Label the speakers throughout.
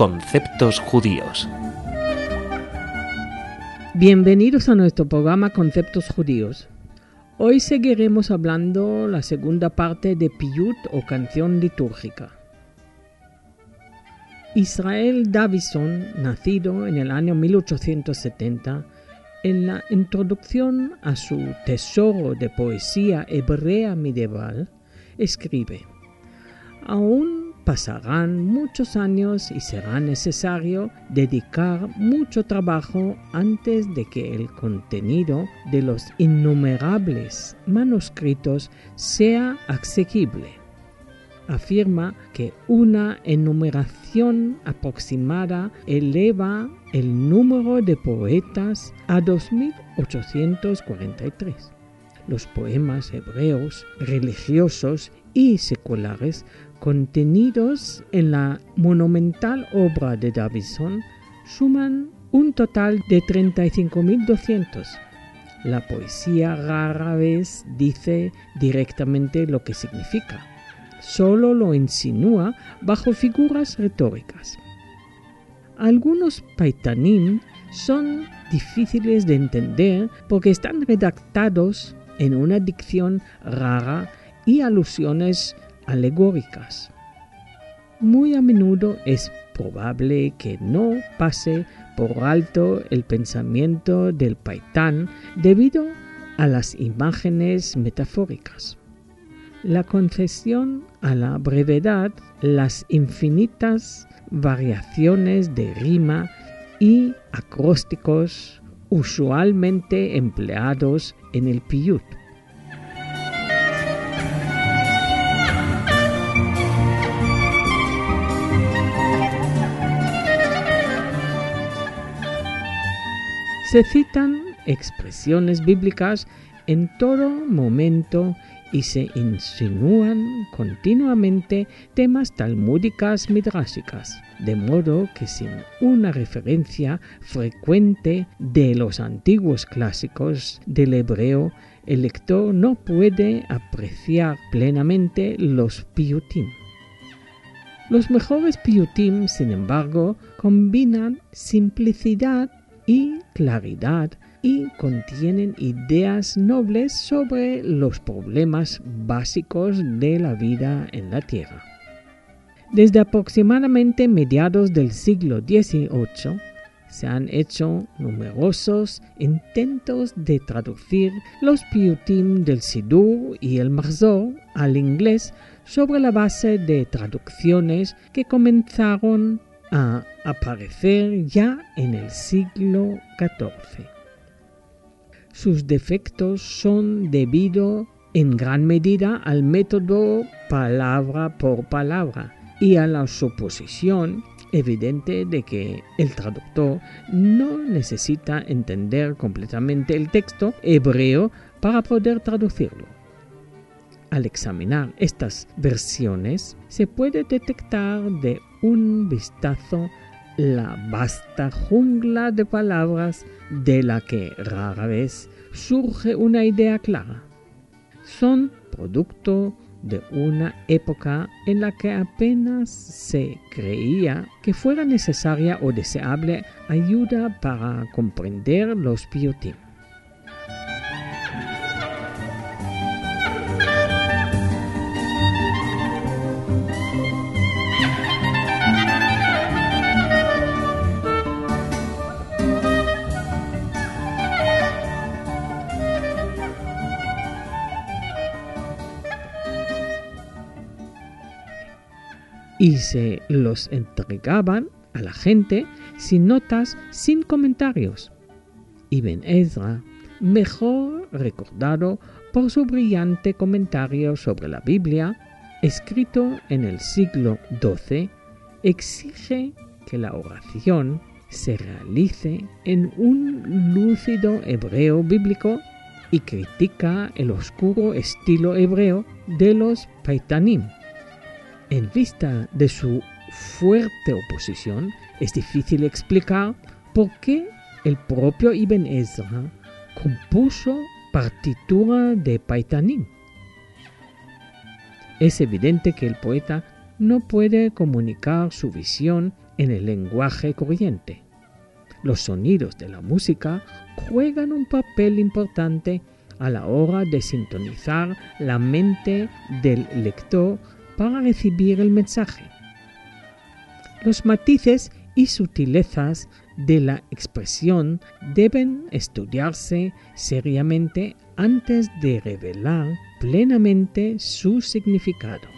Speaker 1: Conceptos Judíos.
Speaker 2: Bienvenidos a nuestro programa Conceptos Judíos. Hoy seguiremos hablando la segunda parte de Piyut o canción litúrgica. Israel Davison, nacido en el año 1870, en la introducción a su tesoro de poesía hebrea medieval, escribe, Aún pasarán muchos años y será necesario dedicar mucho trabajo antes de que el contenido de los innumerables manuscritos sea asequible afirma que una enumeración aproximada eleva el número de poetas a 2843. Los poemas hebreos, religiosos y seculares contenidos en la monumental obra de Davison suman un total de 35.200. La poesía rara vez dice directamente lo que significa solo lo insinúa bajo figuras retóricas. Algunos paitanim son difíciles de entender porque están redactados en una dicción rara y alusiones alegóricas. Muy a menudo es probable que no pase por alto el pensamiento del paitán debido a las imágenes metafóricas la concesión a la brevedad, las infinitas variaciones de rima y acrósticos usualmente empleados en el piyut. Se citan expresiones bíblicas en todo momento y se insinúan continuamente temas talmúdicas midrashicas, de modo que sin una referencia frecuente de los antiguos clásicos del hebreo, el lector no puede apreciar plenamente los piyutim. Los mejores piyutim, sin embargo, combinan simplicidad y claridad y contienen ideas nobles sobre los problemas básicos de la vida en la Tierra. Desde aproximadamente mediados del siglo XVIII, se han hecho numerosos intentos de traducir los piyutim del Sidur y el Marzor al inglés sobre la base de traducciones que comenzaron a aparecer ya en el siglo XIV. Sus defectos son debido en gran medida al método palabra por palabra y a la suposición evidente de que el traductor no necesita entender completamente el texto hebreo para poder traducirlo. Al examinar estas versiones se puede detectar de un vistazo la vasta jungla de palabras de la que rara vez surge una idea clara. Son producto de una época en la que apenas se creía que fuera necesaria o deseable ayuda para comprender los piotim. Y se los entregaban a la gente sin notas, sin comentarios. Ibn Ezra, mejor recordado por su brillante comentario sobre la Biblia, escrito en el siglo XII, exige que la oración se realice en un lúcido hebreo bíblico y critica el oscuro estilo hebreo de los paitanim en vista de su fuerte oposición, es difícil explicar por qué el propio Ibn Ezra compuso partitura de Paitanim. Es evidente que el poeta no puede comunicar su visión en el lenguaje corriente. Los sonidos de la música juegan un papel importante a la hora de sintonizar la mente del lector para recibir el mensaje. Los matices y sutilezas de la expresión deben estudiarse seriamente antes de revelar plenamente su significado.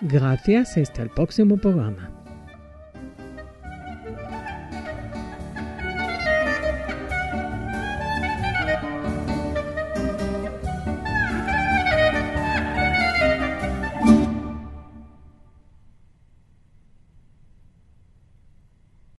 Speaker 2: Gracias, hasta el próximo programa.